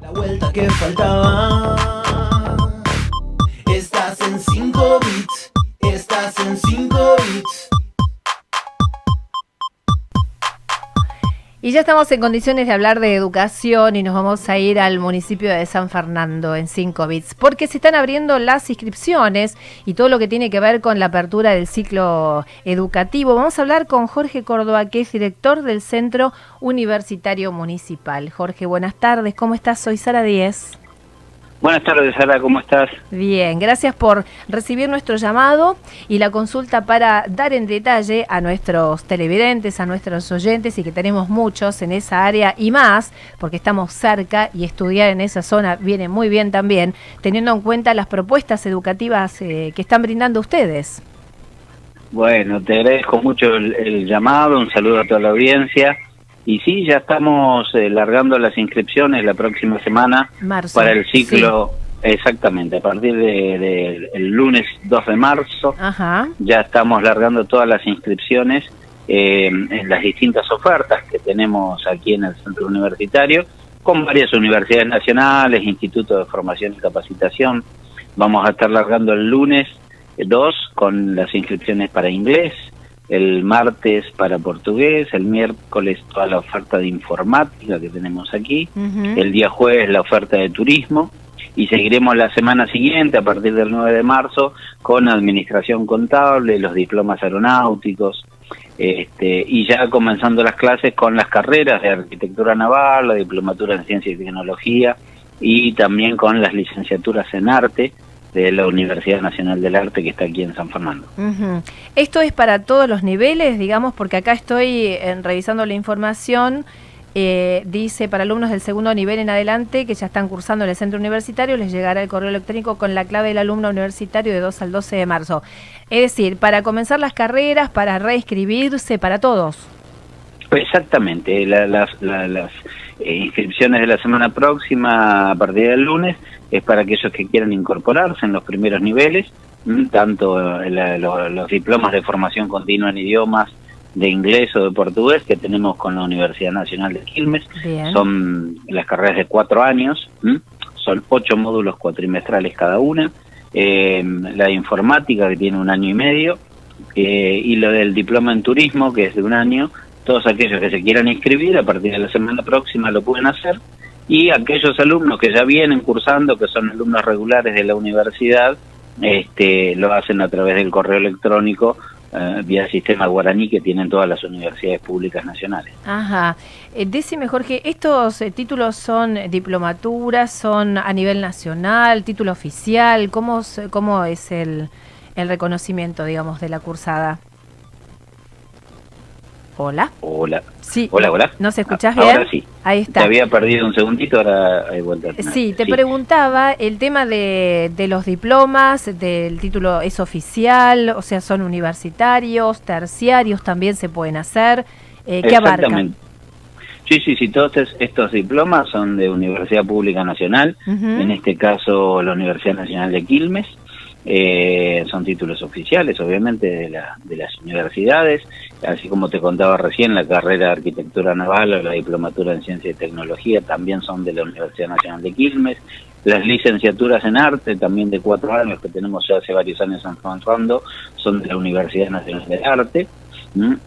La vuelta que faltaba. Estás en 5 bits. Estás en 5 bits. Y ya estamos en condiciones de hablar de educación y nos vamos a ir al municipio de San Fernando en 5 bits, porque se están abriendo las inscripciones y todo lo que tiene que ver con la apertura del ciclo educativo. Vamos a hablar con Jorge Córdoba, que es director del Centro Universitario Municipal. Jorge, buenas tardes, ¿cómo estás? Soy Sara Díez. Buenas tardes, Sara, ¿cómo estás? Bien, gracias por recibir nuestro llamado y la consulta para dar en detalle a nuestros televidentes, a nuestros oyentes y que tenemos muchos en esa área y más, porque estamos cerca y estudiar en esa zona viene muy bien también, teniendo en cuenta las propuestas educativas eh, que están brindando ustedes. Bueno, te agradezco mucho el, el llamado, un saludo a toda la audiencia. Y sí, ya estamos eh, largando las inscripciones la próxima semana Marzo, para el ciclo, exactamente, a partir del de, el lunes 2 de marzo, Ajá. ya estamos largando todas las inscripciones eh, en las distintas ofertas que tenemos aquí en el centro universitario, con varias universidades nacionales, institutos de formación y capacitación. Vamos a estar largando el lunes 2 con las inscripciones para inglés, el martes para portugués, el miércoles toda la oferta de informática que tenemos aquí, el día jueves la oferta de turismo y seguiremos la semana siguiente a partir del 9 de marzo con administración contable, los diplomas aeronáuticos este, y ya comenzando las clases con las carreras de arquitectura naval, la diplomatura en ciencia y tecnología y también con las licenciaturas en arte de la Universidad Nacional del Arte que está aquí en San Fernando. Esto es para todos los niveles, digamos, porque acá estoy eh, revisando la información. eh, dice para alumnos del segundo nivel en adelante que ya están cursando en el centro universitario, les llegará el correo electrónico con la clave del alumno universitario de 2 al 12 de marzo. Es decir, para comenzar las carreras, para reinscribirse, para todos. Exactamente, la- las, la- las eh, inscripciones de la semana próxima a partir del lunes es para aquellos que quieran incorporarse en los primeros niveles, tanto eh, la- lo- los diplomas de formación continua en idiomas de inglés o de portugués que tenemos con la Universidad Nacional de Quilmes, Bien. son las carreras de cuatro años, ¿m? son ocho módulos cuatrimestrales cada una, eh, la de informática que tiene un año y medio, eh, y lo del diploma en turismo que es de un año, todos aquellos que se quieran inscribir a partir de la semana próxima lo pueden hacer, y aquellos alumnos que ya vienen cursando, que son alumnos regulares de la universidad, este, lo hacen a través del correo electrónico eh, vía sistema guaraní que tienen todas las universidades públicas nacionales. Ajá. Eh, decime, Jorge, ¿estos eh, títulos son diplomaturas, son a nivel nacional, título oficial? ¿Cómo, cómo es el, el reconocimiento, digamos, de la cursada? Hola. Hola. Sí. Hola, hola. ¿Nos escuchás Ah, bien? ahora sí. Ahí Te está. había perdido un segundito, ahora hay vuelta. Sí, te preguntaba, el tema de, de los diplomas, del título es oficial, o sea, son universitarios, terciarios, también se pueden hacer. Eh, ¿Qué abarcan? Sí, sí, sí, todos es- estos diplomas son de Universidad Pública Nacional, en este caso la Universidad Nacional de Quilmes, eh, son títulos oficiales, obviamente, de, la- de las universidades, así como te contaba recién, la carrera de Arquitectura Naval o la Diplomatura en Ciencia y Tecnología también son de la Universidad Nacional de Quilmes, las licenciaturas en arte, también de cuatro años, que tenemos ya hace varios años en Fondo, son de la Universidad Nacional de Arte,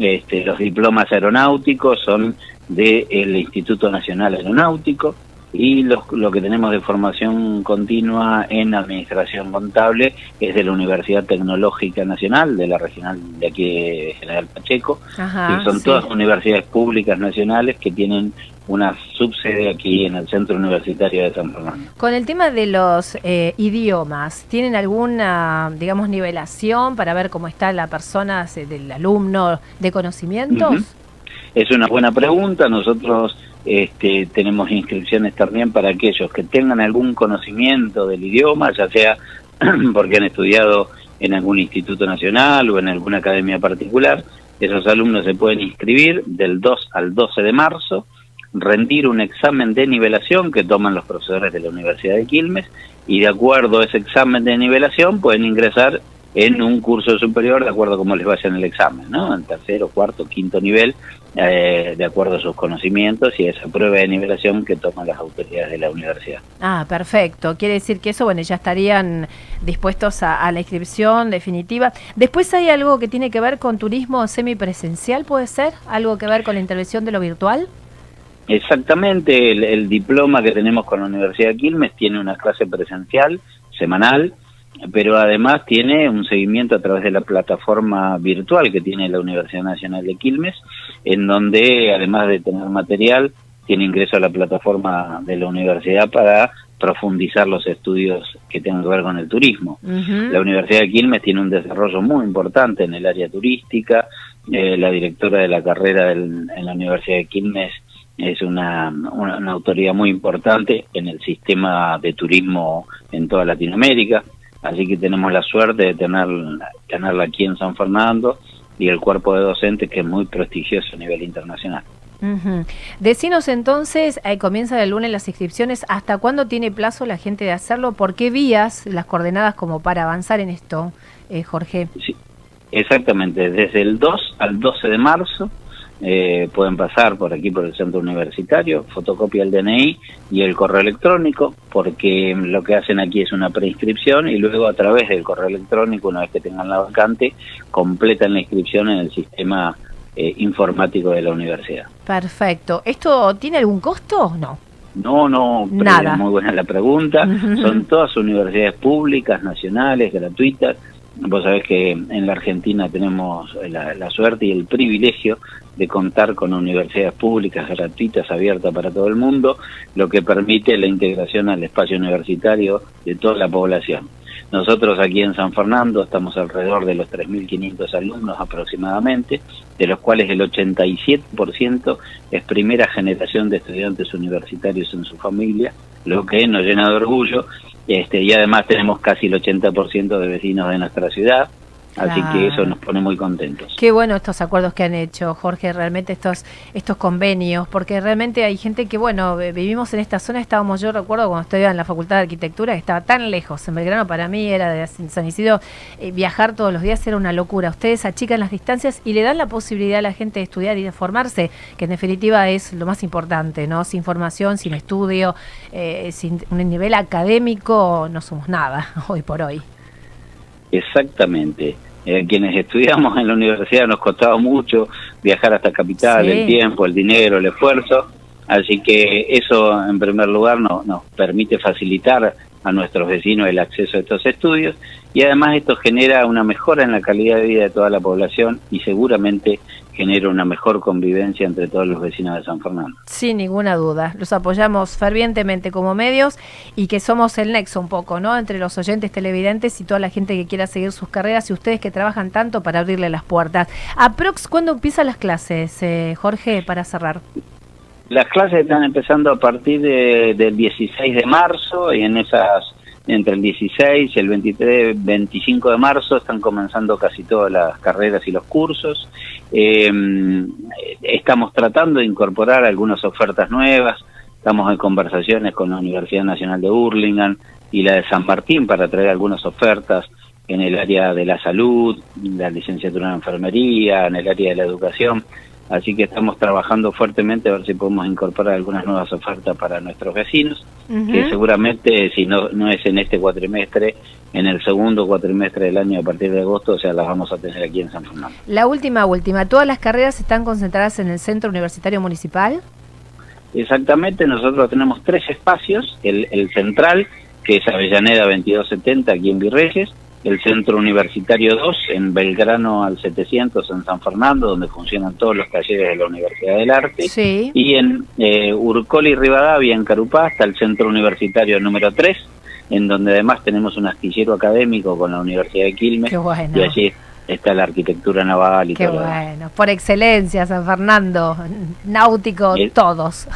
este, los diplomas aeronáuticos son del Instituto Nacional Aeronáutico, y los- lo que tenemos de formación continua en administración contable es de la Universidad Tecnológica Nacional, de la regional de aquí de General Pacheco, Ajá, y son sí. todas universidades públicas nacionales que tienen una subsede aquí en el Centro Universitario de San Fernando. Con el tema de los eh, idiomas, ¿tienen alguna, digamos, nivelación para ver cómo está la persona, del alumno, de conocimientos? Es una buena pregunta. Nosotros este, tenemos inscripciones también para aquellos que tengan algún conocimiento del idioma, ya sea porque han estudiado en algún instituto nacional o en alguna academia particular. Esos alumnos se pueden inscribir del 2 al 12 de marzo, rendir un examen de nivelación que toman los profesores de la Universidad de Quilmes y de acuerdo a ese examen de nivelación pueden ingresar en un curso superior de acuerdo a cómo les vaya en el examen, ¿no? En tercero, cuarto, quinto nivel, eh, de acuerdo a sus conocimientos y a esa prueba de nivelación que toman las autoridades de la universidad. Ah, perfecto. Quiere decir que eso, bueno, ya estarían dispuestos a, la inscripción definitiva. Después hay algo que tiene que ver con turismo semipresencial, ¿puede ser? ¿Algo que ver con la intervención de lo virtual? Exactamente, el, diploma que tenemos con la Universidad de Quilmes tiene una clase presencial semanal, pero además tiene un seguimiento a través de la plataforma virtual que tiene la Universidad Nacional de Quilmes, en donde además de tener material, tiene ingreso a la plataforma de la universidad para profundizar los estudios que tengan que ver con el turismo. La Universidad de Quilmes tiene un desarrollo muy importante en el área turística, eh, la directora de la carrera en la Universidad de Quilmes es una, una, autoridad muy importante en el sistema de turismo en toda Latinoamérica, así que tenemos la suerte de tener, tenerla aquí en San Fernando y el cuerpo de docentes que es muy prestigioso a nivel internacional. Decinos entonces, ahí comienza el lunes las inscripciones, ¿hasta cuándo tiene plazo la gente de hacerlo? ¿Por qué vías las coordenadas como para avanzar en esto, eh, Jorge? Sí, exactamente, desde el 2 al 12 de marzo eh, pueden pasar por aquí por el centro universitario, fotocopia el DNI y el correo electrónico, porque lo que hacen aquí es una preinscripción y luego a través del correo electrónico, una vez que tengan la vacante, completan la inscripción en el sistema eh, informático de la universidad. Perfecto. ¿Esto tiene algún costo o no? No, no, Nada. muy buena la pregunta. Son todas universidades públicas, nacionales, gratuitas. Vos sabés que en la Argentina tenemos la, suerte y el privilegio de contar con universidades públicas gratuitas abiertas para todo el mundo, lo que permite la integración al espacio universitario de toda la población. Nosotros aquí en San Fernando estamos alrededor de los 3.500 alumnos aproximadamente, de los cuales el 87% es primera generación de estudiantes universitarios en su familia, lo que nos llena de orgullo este, y además tenemos casi el 80% de vecinos de nuestra ciudad, Así que eso nos pone muy contentos. Qué bueno estos acuerdos que han hecho, Jorge, realmente estos estos convenios, porque realmente hay gente que, bueno, vivimos en esta zona, estábamos, yo recuerdo cuando estudiaba en la Facultad de Arquitectura, que estaba tan lejos, en Belgrano para mí era de San Isidro, eh, viajar todos los días era una locura. Ustedes achican las distancias y le dan la posibilidad a la gente de estudiar y de formarse, que en definitiva es lo más importante, ¿no? Sin formación, sin estudio, eh, sin un nivel académico, no somos nada hoy por hoy. Exactamente. Eh, quienes estudiamos en la universidad nos costaba mucho viajar hasta capital, el tiempo, el dinero, el esfuerzo. Así que eso, en primer lugar, nos permite facilitar a nuestros vecinos el acceso a estos estudios y además esto genera una mejora en la calidad de vida de toda la población y seguramente genera una mejor convivencia entre todos los vecinos de San Fernando. Sin ninguna duda, los apoyamos fervientemente como medios y que somos el nexo un poco, ¿no? Entre los oyentes televidentes y toda la gente que quiera seguir sus carreras y ustedes que trabajan tanto para abrirle las puertas. Aprox, ¿cuándo empiezan las clases, eh, Jorge, para cerrar? Las clases están empezando a partir del 16 de marzo y en esas entre el 16 y el 23, 25 de marzo están comenzando casi todas las carreras y los cursos. Em, estamos tratando de incorporar algunas ofertas nuevas. Estamos en conversaciones con la Universidad Nacional de Burlingame y la de San Martín para traer algunas ofertas en el área de la salud, la licenciatura en enfermería, en el área de la educación. Así que estamos trabajando fuertemente a ver si podemos incorporar algunas nuevas ofertas para nuestros vecinos, que seguramente si no, no es en este cuatrimestre, en el segundo cuatrimestre del año a partir de agosto, o sea, las vamos a tener aquí en San Fernando. La última, última, ¿todas las carreras están concentradas en el Centro Universitario Municipal? Exactamente, nosotros tenemos tres espacios, el, el central, que es Avellaneda 2270 aquí en Virreyes, el Centro Universitario 2 en Belgrano al 700 en San Fernando, donde funcionan todos los talleres de la Universidad del Arte, y en eh, Urcoli y Rivadavia, en Carupá, hasta el Centro Universitario número 3, en donde además tenemos un astillero académico con la Universidad de Quilmes, y allí está la arquitectura naval y Qué todo. bueno, por excelencia, San Fernando, náutico, todos.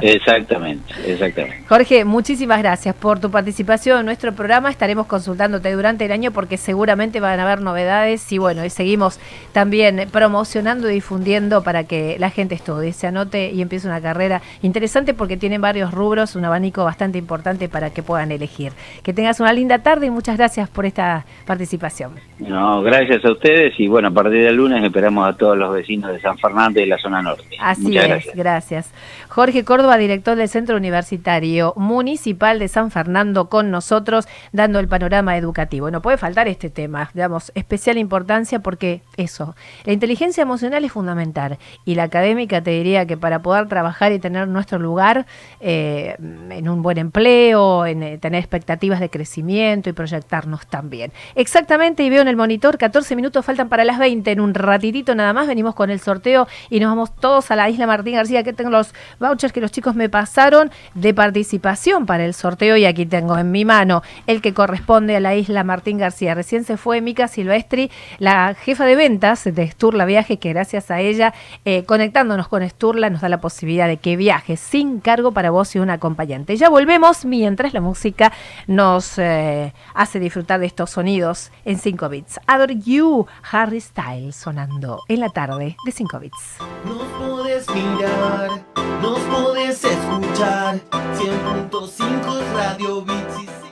Exactamente, exactamente. Jorge, muchísimas gracias por tu participación en nuestro programa. Estaremos consultándote durante el año porque seguramente van a haber novedades y bueno, y seguimos también promocionando y difundiendo para que la gente estudie, se anote y empiece una carrera interesante porque tienen varios rubros, un abanico bastante importante para que puedan elegir. Que tengas una linda tarde y muchas gracias por esta participación. No, gracias a ustedes y bueno, a partir del lunes esperamos a todos los vecinos de San Fernando y la zona norte. Así Muchas es, gracias. gracias. Jorge Córdoba, director del Centro Universitario Municipal de San Fernando, con nosotros, dando el panorama educativo. No puede faltar este tema, digamos, especial importancia porque eso, la inteligencia emocional es fundamental y la académica te diría que para poder trabajar y tener nuestro lugar eh, en un buen empleo, en eh, tener expectativas de crecimiento y proyectarnos también. Exactamente, y veo en el monitor, 14 minutos faltan para las 20, en un ratitito nada más venimos con el sorteo y nos vamos todos a la isla Martín García, que tengo los vouchers que los chicos me pasaron de participación para el sorteo y aquí tengo en mi mano el que corresponde a la isla Martín García. Recién se fue Mica Silvestri, la jefa de ventas de Sturla Viaje, que gracias a ella, eh, conectándonos con Sturla, nos da la posibilidad de que viajes sin cargo para vos y un acompañante. Ya volvemos mientras la música nos eh, hace disfrutar de estos sonidos en 5 bits. Adore You, Harry Styles sonando en la tarde de 5 bits. Nos podés mirar, nos podés escuchar. 100.5 Radio Bits y